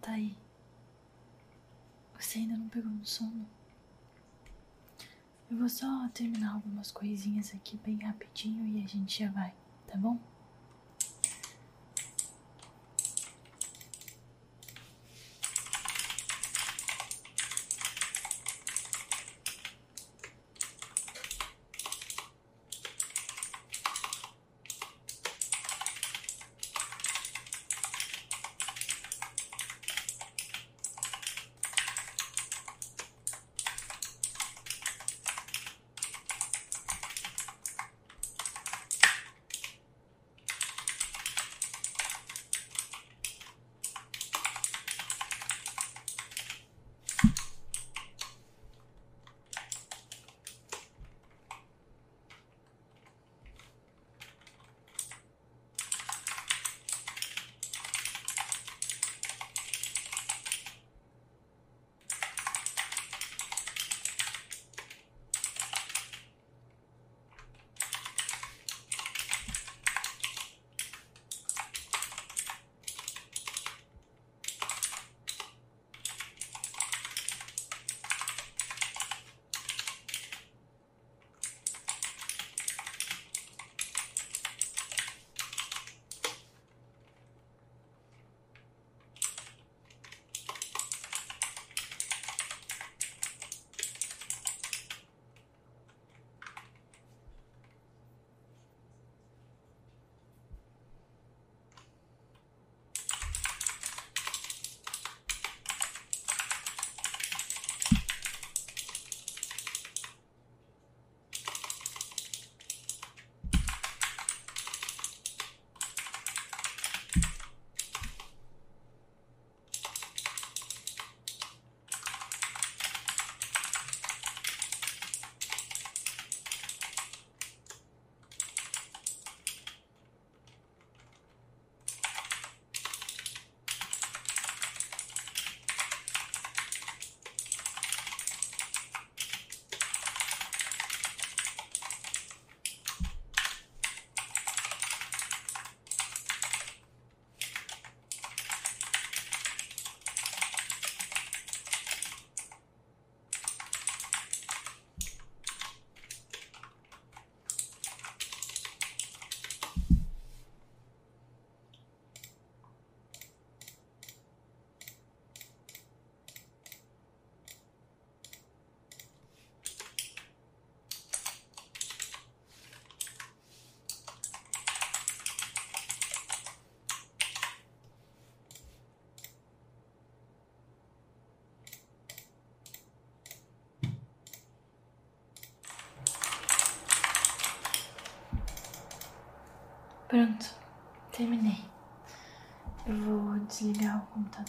Tá aí. Você ainda não pegou no sono? Eu vou só terminar algumas coisinhas aqui bem rapidinho e a gente já vai, tá bom?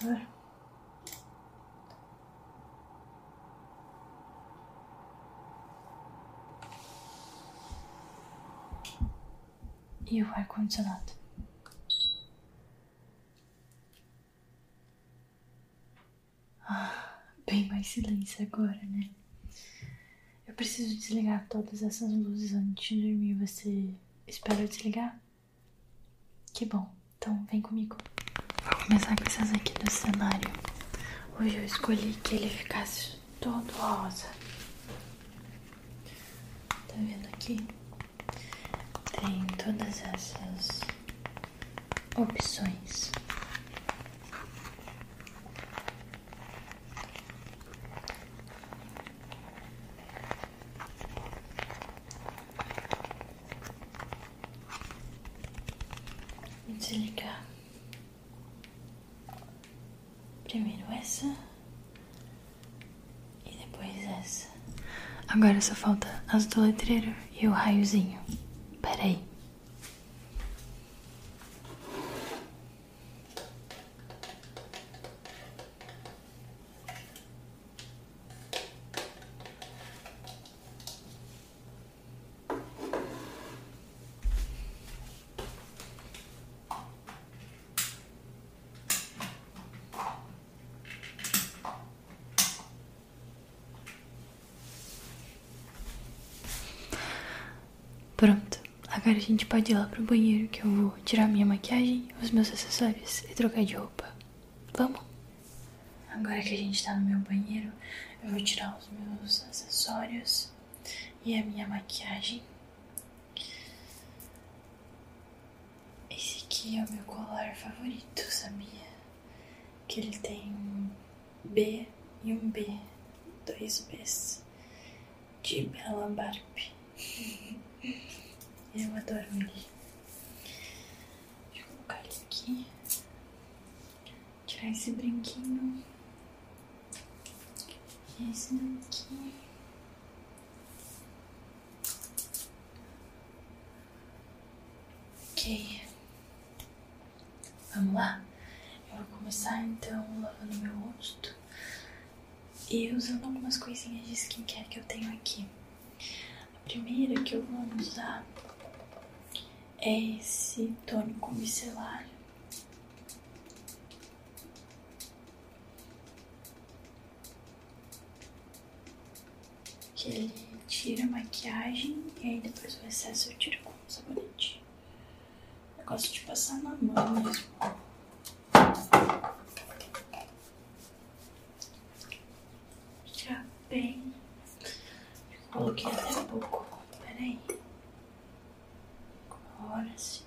Computador. E o ar-condicionado. Ah, bem mais silêncio agora, né? Eu preciso desligar todas essas luzes antes de dormir. Você espera eu desligar? Que bom, então vem comigo. Começar com essas aqui do cenário. Hoje eu escolhi que ele ficasse todo rosa. Tá vendo aqui? Tem todas essas opções. Vou desligar. Primeiro essa e depois essa. Só falta as do letreiro e o raiozinho. Peraí. Pronto, agora a gente pode ir lá pro banheiro que eu vou tirar minha maquiagem, os meus acessórios e trocar de roupa. Vamos? Agora que a gente tá no meu banheiro, eu vou tirar os meus acessórios e a minha maquiagem. Esse aqui é o meu colar favorito, sabia? Que ele tem um B e um B, dois Bs de Bela Barbie. Eu adoro ele. Deixa eu colocar ele aqui. Tirar esse brinquinho. E esse daqui. Ok. Vamos lá? Eu vou começar então lavando meu rosto e usando algumas coisinhas de skincare que eu tenho aqui. A primeira que eu vou usar é esse tônico micelar. Que ele tira a maquiagem e aí depois o excesso eu tiro com o sabonete. Eu gosto de passar na mão mesmo. Tirar bem. Coloquei até pouco. Peraí. Agora sim.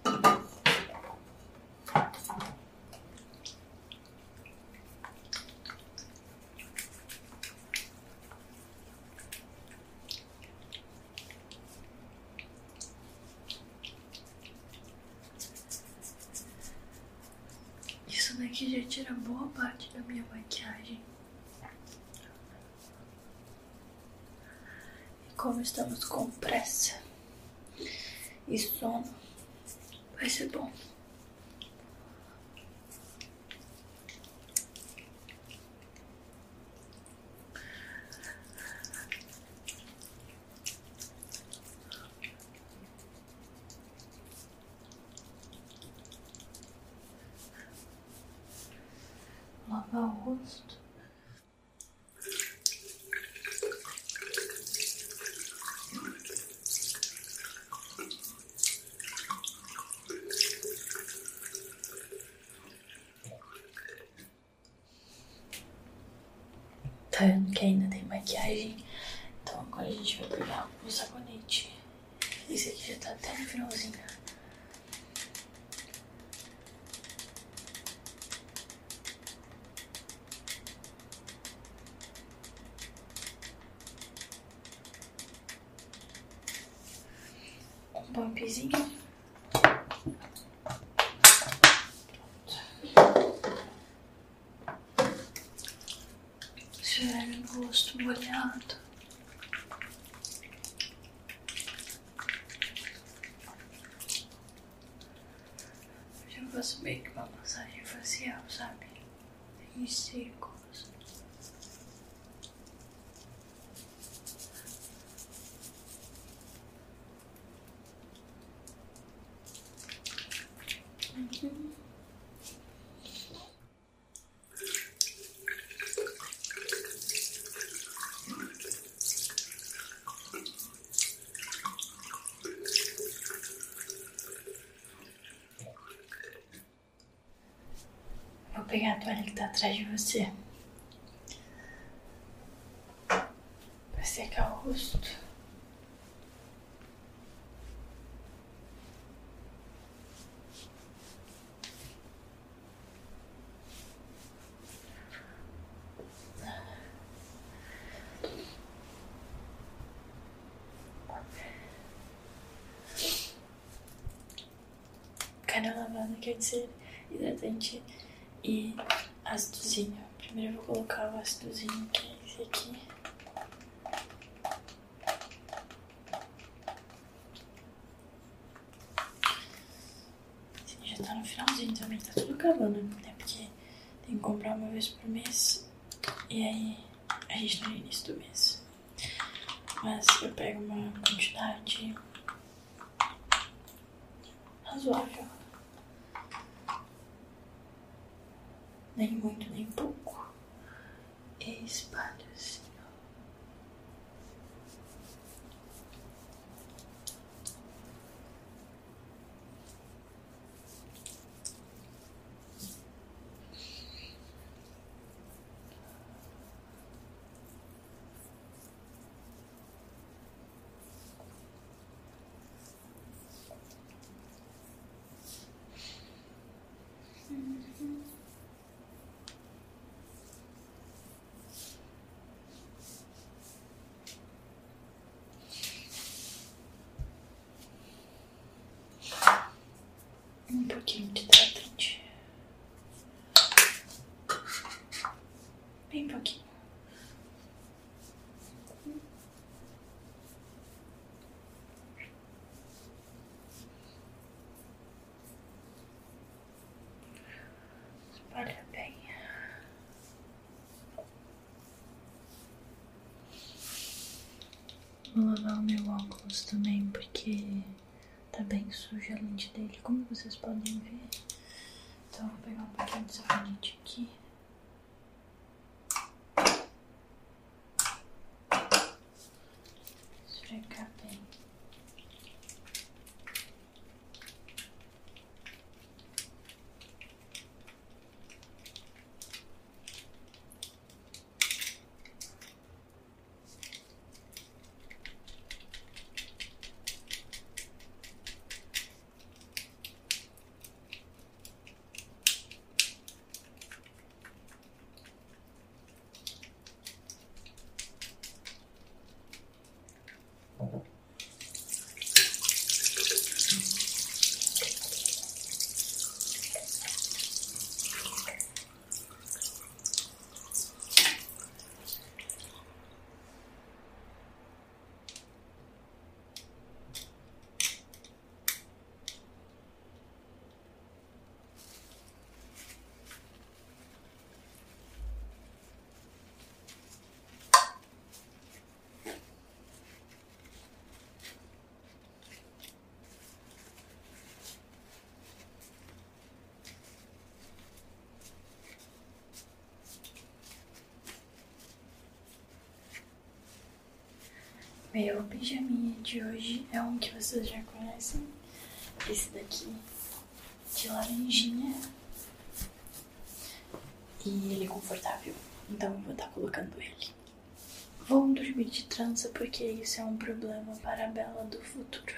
Isso daqui já tira boa parte da minha maquiagem. E como estamos com pressa e sono, vai ser bom. Lavar o rosto. Tá vendo que ainda tem maquiagem? Então agora a gente vai pegar o sabonete. Esse aqui já tá até no finalzinho. Um pumpzinho. Tirar o rosto molhado. Eu faço meio que uma massagem facial, sabe? Em círculos. Uhum. Pegar a toalha que tá atrás de você. Pra secar o rosto. Canela lavada quer dizer hidratante e ácidozinho. Primeiro eu vou colocar o ácidozinho, que é esse aqui. Esse já tá no finalzinho também, tá tudo acabando, né? Porque tem que comprar uma vez por mês. E aí a gente tá no início do mês. Mas eu pego uma quantidade razoável. Nem muito, nem pouco. E um pouquinho de hidratante. Bem pouquinho. Espalha bem. Vou lavar o meu óculos também porque tá bem suja a lente dele, como vocês podem ver. Então vou pegar um pouquinho de sabonete aqui. Esfregar bem. Meu pijaminha de hoje é um que vocês já conhecem. Esse daqui de laranjinha. E ele é confortável, então vou estar colocando ele. Vou dormir de trança porque isso é um problema para a Bela do futuro.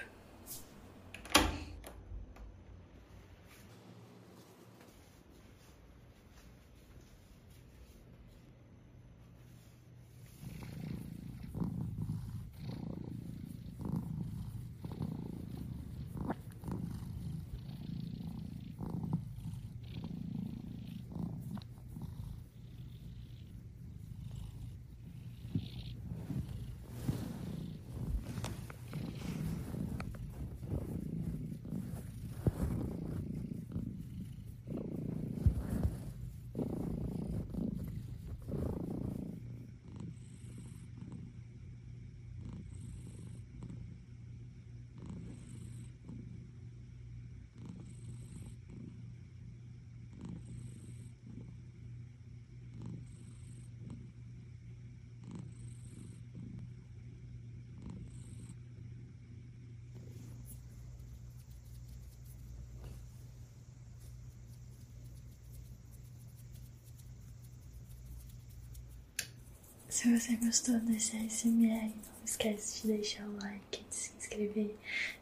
Se você gostou desse ASMR, não esquece de deixar o like, de se inscrever,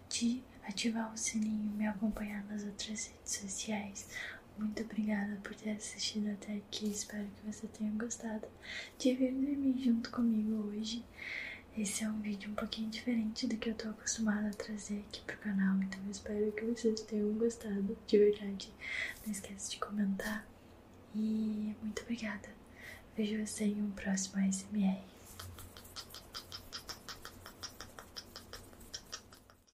de ativar o sininho e me acompanhar nas outras redes sociais. Muito obrigada por ter assistido até aqui. Espero que você tenha gostado de vir dormir junto comigo hoje. Esse é um vídeo um pouquinho diferente do que eu tô acostumada a trazer aqui pro canal, então eu espero que vocês tenham gostado de verdade. Não esquece de comentar e muito obrigada. Vejo você em um próximo ASMR.